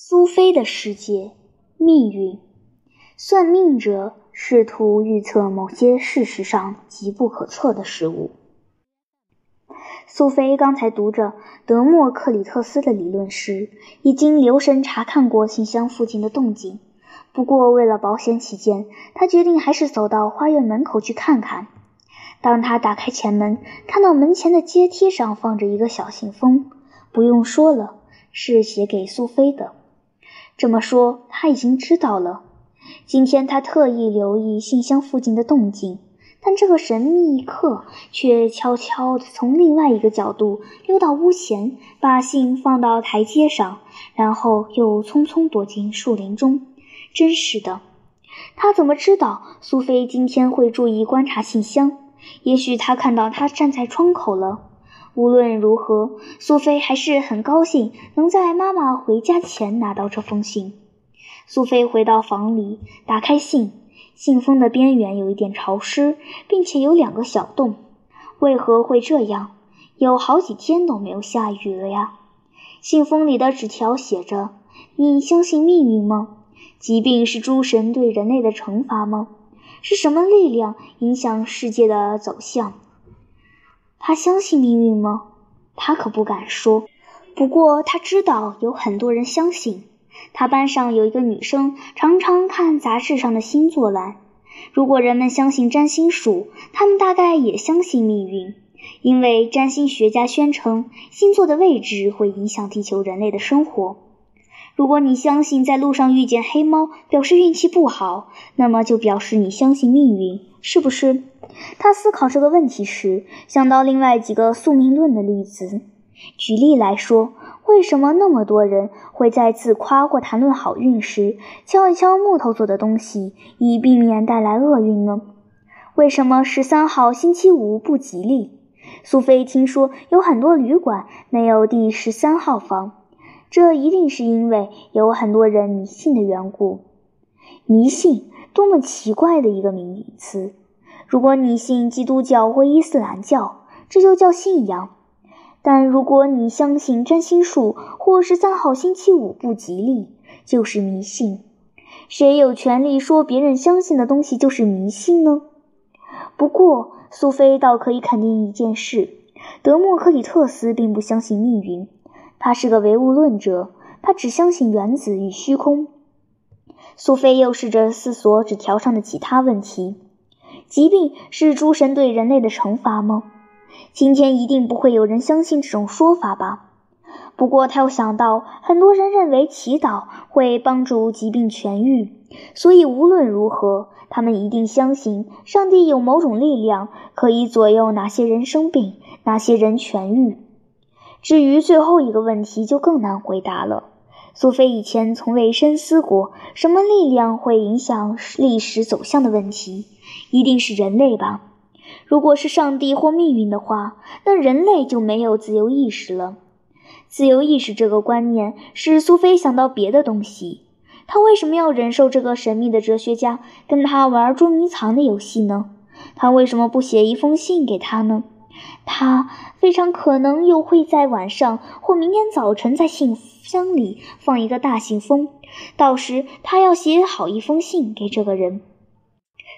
苏菲的世界，命运。算命者试图预测某些事实上极不可测的事物。苏菲刚才读着德莫克里特斯的理论时，已经留神查看过信箱附近的动静。不过，为了保险起见，她决定还是走到花园门口去看看。当她打开前门，看到门前的阶梯上放着一个小信封，不用说了，是写给苏菲的。这么说，他已经知道了。今天他特意留意信箱附近的动静，但这个神秘客却悄悄地从另外一个角度溜到屋前，把信放到台阶上，然后又匆匆躲进树林中。真是的，他怎么知道苏菲今天会注意观察信箱？也许他看到他站在窗口了。无论如何，苏菲还是很高兴能在妈妈回家前拿到这封信。苏菲回到房里，打开信，信封的边缘有一点潮湿，并且有两个小洞。为何会这样？有好几天都没有下雨了呀！信封里的纸条写着：“你相信命运吗？疾病是诸神对人类的惩罚吗？是什么力量影响世界的走向？”他相信命运吗？他可不敢说。不过他知道有很多人相信。他班上有一个女生，常常看杂志上的星座栏。如果人们相信占星术，他们大概也相信命运，因为占星学家宣称星座的位置会影响地球人类的生活。如果你相信在路上遇见黑猫表示运气不好，那么就表示你相信命运，是不是？他思考这个问题时，想到另外几个宿命论的例子。举例来说，为什么那么多人会在自夸或谈论好运时敲一敲木头做的东西，以避免带来厄运呢？为什么十三号星期五不吉利？苏菲听说有很多旅馆没有第十三号房，这一定是因为有很多人迷信的缘故。迷信，多么奇怪的一个名词！如果你信基督教或伊斯兰教，这就叫信仰；但如果你相信占星术或十三号星期五不吉利，就是迷信。谁有权利说别人相信的东西就是迷信呢？不过，苏菲倒可以肯定一件事：德莫克里特斯并不相信命运，他是个唯物论者，他只相信原子与虚空。苏菲又试着思索纸条上的其他问题。疾病是诸神对人类的惩罚吗？今天一定不会有人相信这种说法吧。不过他又想到，很多人认为祈祷会帮助疾病痊愈，所以无论如何，他们一定相信上帝有某种力量可以左右哪些人生病，哪些人痊愈。至于最后一个问题，就更难回答了。苏菲以前从未深思过什么力量会影响历史走向的问题。一定是人类吧？如果是上帝或命运的话，那人类就没有自由意识了。自由意识这个观念使苏菲想到别的东西。他为什么要忍受这个神秘的哲学家跟他玩捉迷藏的游戏呢？他为什么不写一封信给他呢？他非常可能又会在晚上或明天早晨在信箱里放一个大信封，到时他要写好一封信给这个人。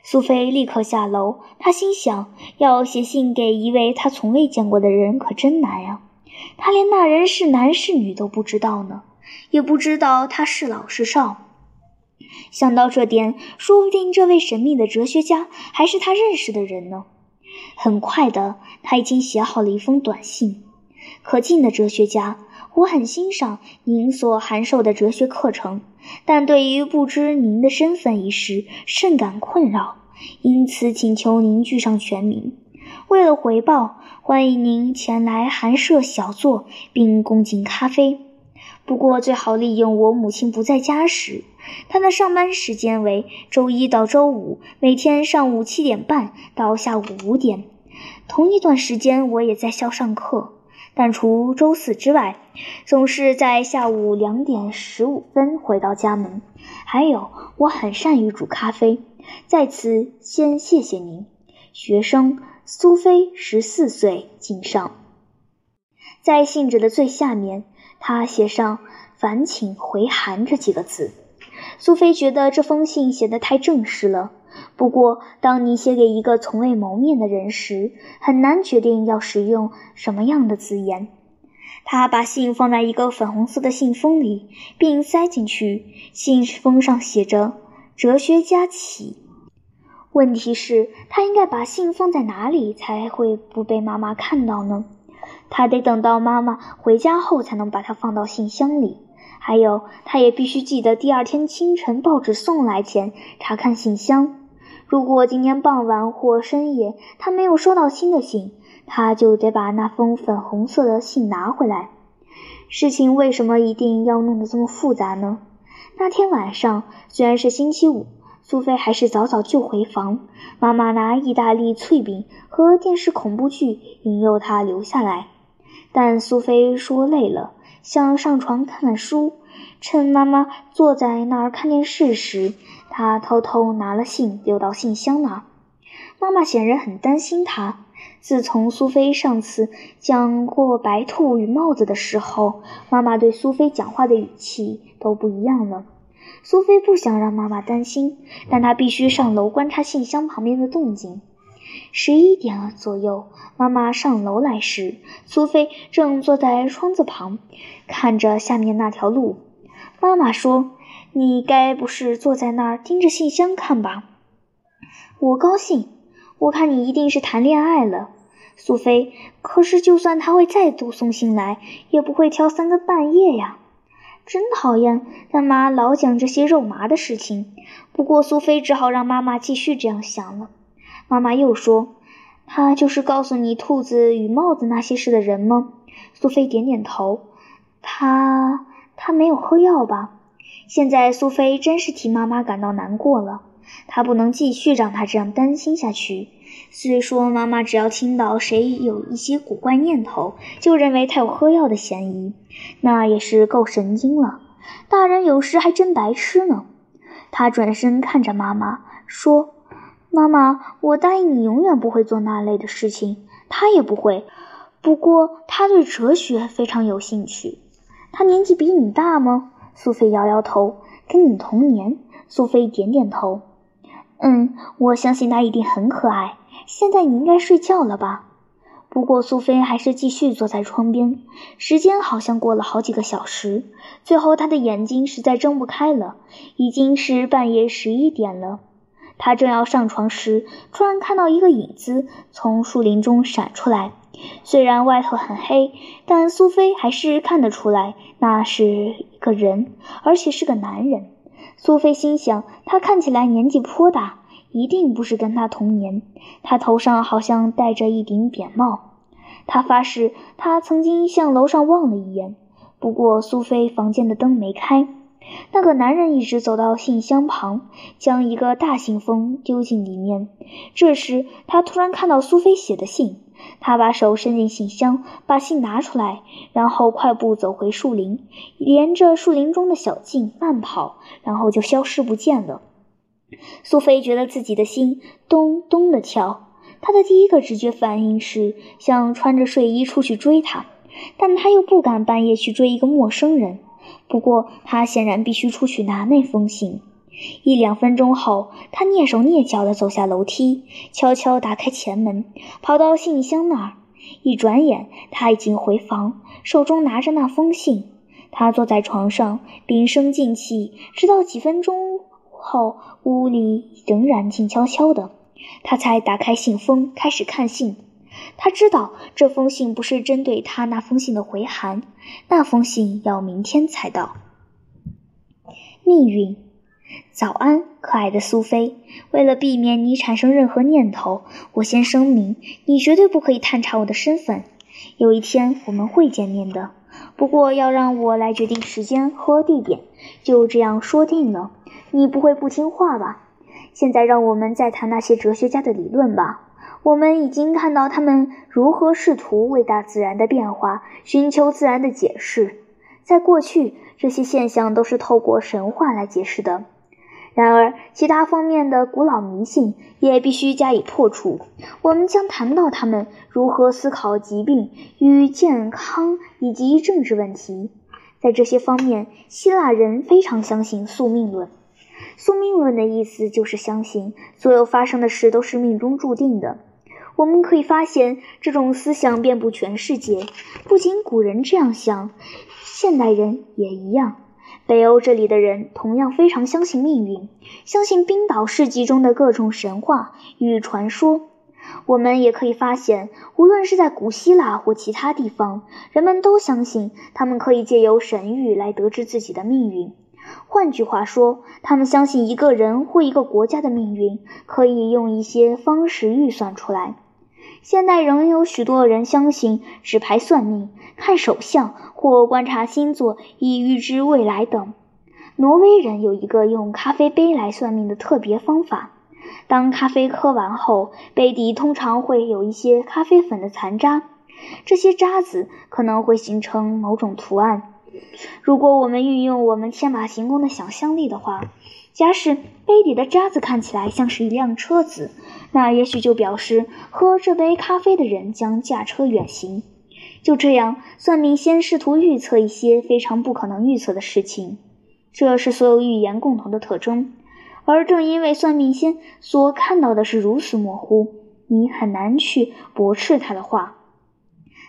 苏菲立刻下楼，她心想：要写信给一位她从未见过的人，可真难呀！她连那人是男是女都不知道呢，也不知道他是老是少。想到这点，说不定这位神秘的哲学家还是他认识的人呢。很快的，他已经写好了一封短信：“可敬的哲学家，我很欣赏您所函授的哲学课程。”但对于不知您的身份一事甚感困扰，因此请求您具上全名。为了回报，欢迎您前来寒舍小坐，并共进咖啡。不过最好利用我母亲不在家时。她的上班时间为周一到周五，每天上午七点半到下午五点。同一段时间，我也在校上课。但除周四之外，总是在下午两点十五分回到家门。还有，我很善于煮咖啡。在此先谢谢您，学生苏菲，十四岁，敬上。在信纸的最下面，他写上“烦请回函”这几个字。苏菲觉得这封信写得太正式了。不过，当你写给一个从未谋面的人时，很难决定要使用什么样的字眼。他把信放在一个粉红色的信封里，并塞进去。信封上写着“哲学家启”。问题是，他应该把信放在哪里才会不被妈妈看到呢？他得等到妈妈回家后才能把它放到信箱里。还有，他也必须记得第二天清晨报纸送来前查看信箱。如果今天傍晚或深夜他没有收到新的信，他就得把那封粉红色的信拿回来。事情为什么一定要弄得这么复杂呢？那天晚上虽然是星期五，苏菲还是早早就回房。妈妈拿意大利脆饼和电视恐怖剧引诱她留下来，但苏菲说累了，想上床看看书。趁妈妈坐在那儿看电视时，她偷偷拿了信丢到信箱那。妈妈显然很担心她。自从苏菲上次讲过白兔与帽子的时候，妈妈对苏菲讲话的语气都不一样了。苏菲不想让妈妈担心，但她必须上楼观察信箱旁边的动静。十一点左右，妈妈上楼来时，苏菲正坐在窗子旁，看着下面那条路。妈妈说：“你该不是坐在那儿盯着信箱看吧？”我高兴，我看你一定是谈恋爱了，苏菲。可是，就算他会再度送信来，也不会挑三更半夜呀。真讨厌，干妈老讲这些肉麻的事情。不过，苏菲只好让妈妈继续这样想了。妈妈又说：“他就是告诉你兔子与帽子那些事的人吗？”苏菲点点头。他。他没有喝药吧？现在苏菲真是替妈妈感到难过了。他不能继续让他这样担心下去。虽说妈妈只要听到谁有一些古怪念头，就认为他有喝药的嫌疑，那也是够神经了。大人有时还真白痴呢。他转身看着妈妈说：“妈妈，我答应你，永远不会做那类的事情。他也不会。不过他对哲学非常有兴趣。”他年纪比你大吗？苏菲摇摇头。跟你同年。苏菲点点头。嗯，我相信他一定很可爱。现在你应该睡觉了吧？不过苏菲还是继续坐在窗边。时间好像过了好几个小时，最后她的眼睛实在睁不开了。已经是半夜十一点了。她正要上床时，突然看到一个影子从树林中闪出来。虽然外头很黑，但苏菲还是看得出来那是一个人，而且是个男人。苏菲心想，他看起来年纪颇大，一定不是跟他同年。他头上好像戴着一顶扁帽。他发誓，他曾经向楼上望了一眼。不过，苏菲房间的灯没开。那个男人一直走到信箱旁，将一个大信封丢进里面。这时，他突然看到苏菲写的信。他把手伸进信箱，把信拿出来，然后快步走回树林，沿着树林中的小径慢跑，然后就消失不见了。苏菲觉得自己的心咚咚的跳，她的第一个直觉反应是想穿着睡衣出去追他，但她又不敢半夜去追一个陌生人。不过，她显然必须出去拿那封信。一两分钟后，他蹑手蹑脚地走下楼梯，悄悄打开前门，跑到信箱那儿。一转眼，他已经回房，手中拿着那封信。他坐在床上，屏声静气，直到几分钟后，屋里仍然静悄悄的，他才打开信封，开始看信。他知道这封信不是针对他那封信的回函，那封信要明天才到。命运。早安，可爱的苏菲。为了避免你产生任何念头，我先声明，你绝对不可以探查我的身份。有一天我们会见面的，不过要让我来决定时间和地点，就这样说定了。你不会不听话吧？现在让我们再谈那些哲学家的理论吧。我们已经看到他们如何试图为大自然的变化寻求自然的解释。在过去，这些现象都是透过神话来解释的。然而，其他方面的古老迷信也必须加以破除。我们将谈到他们如何思考疾病与健康以及政治问题。在这些方面，希腊人非常相信宿命论。宿命论的意思就是相信所有发生的事都是命中注定的。我们可以发现，这种思想遍布全世界。不仅古人这样想，现代人也一样。北欧这里的人同样非常相信命运，相信冰岛世纪中的各种神话与传说。我们也可以发现，无论是在古希腊或其他地方，人们都相信他们可以借由神谕来得知自己的命运。换句话说，他们相信一个人或一个国家的命运可以用一些方式预算出来。现代仍有许多人相信纸牌算命、看手相或观察星座以预知未来等。挪威人有一个用咖啡杯来算命的特别方法。当咖啡喝完后，杯底通常会有一些咖啡粉的残渣，这些渣子可能会形成某种图案。如果我们运用我们天马行空的想象力的话，假使杯底的渣子看起来像是一辆车子，那也许就表示喝这杯咖啡的人将驾车远行。就这样，算命先试图预测一些非常不可能预测的事情，这是所有预言共同的特征。而正因为算命先所看到的是如此模糊，你很难去驳斥他的话。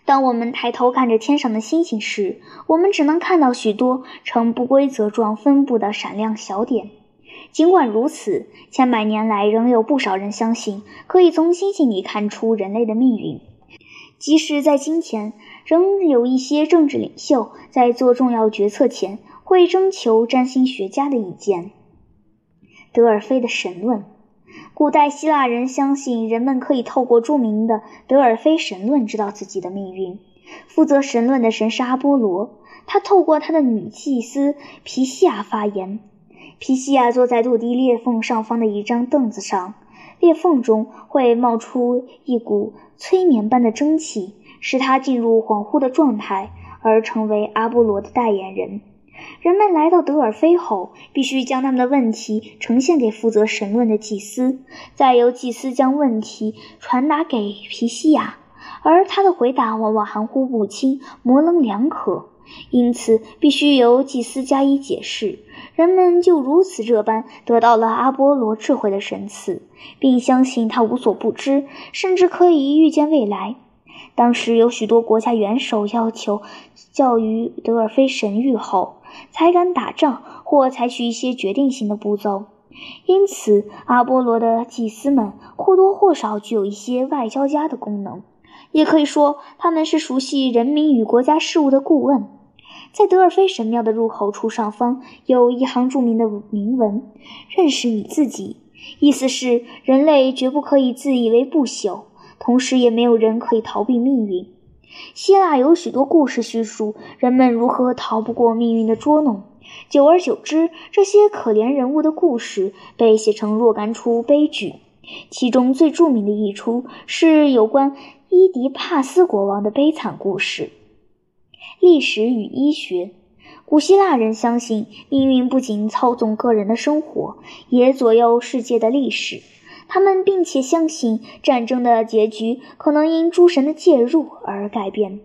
当我们抬头看着天上的星星时，我们只能看到许多呈不规则状分布的闪亮小点。尽管如此，千百年来仍有不少人相信可以从星星里看出人类的命运。即使在今天，仍有一些政治领袖在做重要决策前会征求占星学家的意见。德尔菲的神论。古代希腊人相信人们可以透过著名的德尔菲神论知道自己的命运。负责神论的神是阿波罗，他透过他的女祭司皮西亚发言。皮西亚坐在土地裂缝上方的一张凳子上，裂缝中会冒出一股催眠般的蒸汽，使他进入恍惚的状态，而成为阿波罗的代言人。人们来到德尔菲后，必须将他们的问题呈现给负责神论的祭司，再由祭司将问题传达给皮西亚，而他的回答往往含糊不清、模棱两可，因此必须由祭司加以解释。人们就如此这般得到了阿波罗智慧的神赐，并相信他无所不知，甚至可以预见未来。当时有许多国家元首要求教于德尔菲神谕后。才敢打仗或采取一些决定性的步骤，因此阿波罗的祭司们或多或少具有一些外交家的功能，也可以说他们是熟悉人民与国家事务的顾问。在德尔菲神庙的入口处上方有一行著名的铭文：“认识你自己”，意思是人类绝不可以自以为不朽，同时也没有人可以逃避命运。希腊有许多故事叙述人们如何逃不过命运的捉弄，久而久之，这些可怜人物的故事被写成若干出悲剧。其中最著名的一出是有关伊迪帕斯国王的悲惨故事。历史与医学，古希腊人相信命运不仅操纵个人的生活，也左右世界的历史。他们并且相信战争的结局可能因诸神的介入而改变。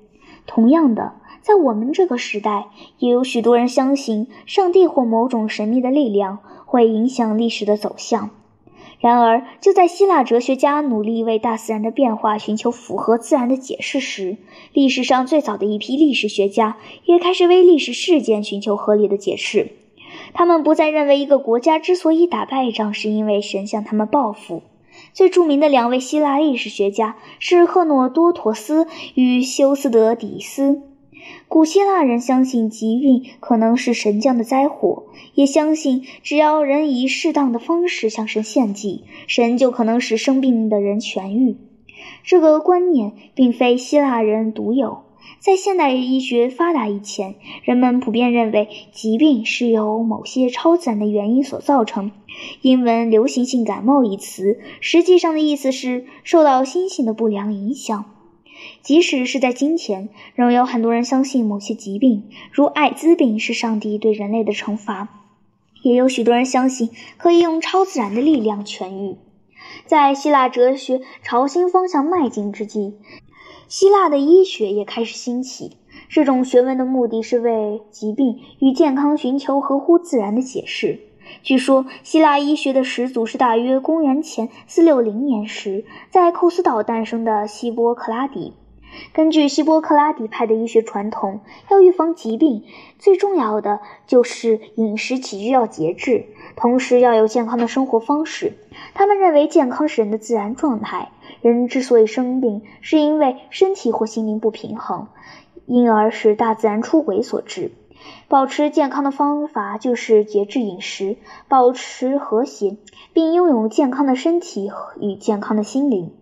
同样的，在我们这个时代，也有许多人相信上帝或某种神秘的力量会影响历史的走向。然而，就在希腊哲学家努力为大自然的变化寻求符合自然的解释时，历史上最早的一批历史学家也开始为历史事件寻求合理的解释。他们不再认为一个国家之所以打败仗，是因为神向他们报复。最著名的两位希腊历史学家是赫诺多托斯与修斯德底斯。古希腊人相信疾病可能是神降的灾祸，也相信只要人以适当的方式向神献祭，神就可能使生病的人痊愈。这个观念并非希腊人独有。在现代医学发达以前，人们普遍认为疾病是由某些超自然的原因所造成。英文“流行性感冒”一词，实际上的意思是受到星星的不良影响。即使是在今天，仍有很多人相信某些疾病，如艾滋病是上帝对人类的惩罚。也有许多人相信可以用超自然的力量痊愈。在希腊哲学朝新方向迈进之际，希腊的医学也开始兴起，这种学问的目的是为疾病与健康寻求合乎自然的解释。据说，希腊医学的始祖是大约公元前四六零年时在库斯岛诞生的希波克拉底。根据希波克拉底派的医学传统，要预防疾病，最重要的就是饮食起居要节制，同时要有健康的生活方式。他们认为，健康是人的自然状态。人之所以生病，是因为身体或心灵不平衡，因而使大自然出轨所致。保持健康的方法就是节制饮食，保持和谐，并拥有健康的身体与健康的心灵。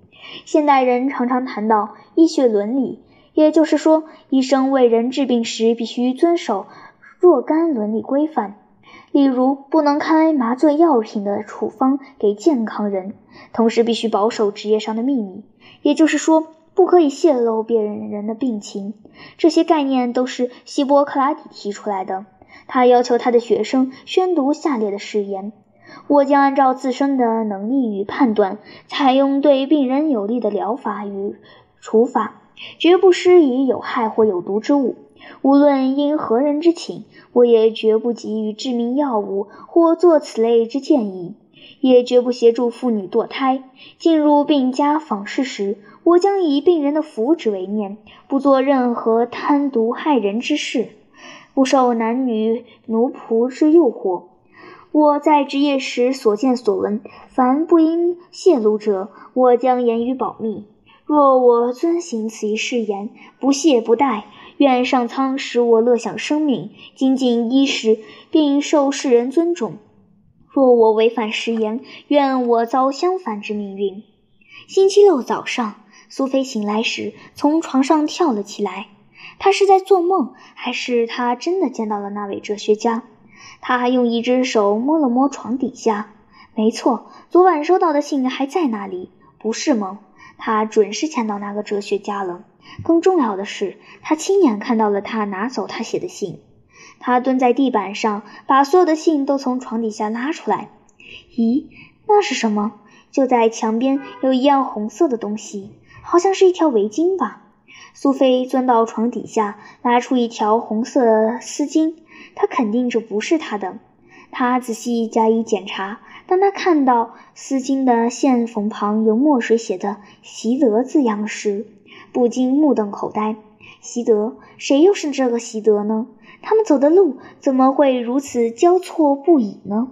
现代人常常谈到医学伦理，也就是说，医生为人治病时必须遵守若干伦理规范，例如不能开麻醉药品的处方给健康人，同时必须保守职业上的秘密，也就是说，不可以泄露别人人的病情。这些概念都是希波克拉底提出来的。他要求他的学生宣读下列的誓言。我将按照自身的能力与判断，采用对病人有利的疗法与处法，绝不施以有害或有毒之物。无论因何人之请，我也绝不给予致命药物或做此类之建议，也绝不协助妇女堕胎。进入病家访视时，我将以病人的福祉为念，不做任何贪毒害人之事，不受男女奴仆之诱惑。我在职业时所见所闻，凡不应泄露者，我将言语保密。若我遵行此一誓言，不懈不怠，愿上苍使我乐享生命，精进衣食，并受世人尊重；若我违反誓言，愿我遭相反之命运。星期六早上，苏菲醒来时，从床上跳了起来。她是在做梦，还是她真的见到了那位哲学家？他还用一只手摸了摸床底下，没错，昨晚收到的信还在那里，不是梦。他准是见到那个哲学家了。更重要的是，他亲眼看到了他拿走他写的信。他蹲在地板上，把所有的信都从床底下拉出来。咦，那是什么？就在墙边有一样红色的东西，好像是一条围巾吧。苏菲钻到床底下，拿出一条红色丝巾。他肯定这不是他的。他仔细加以检查。当他看到丝巾的线缝旁有墨水写的“习德”字样时，不禁目瞪口呆。习德？谁又是这个习德呢？他们走的路怎么会如此交错不已呢？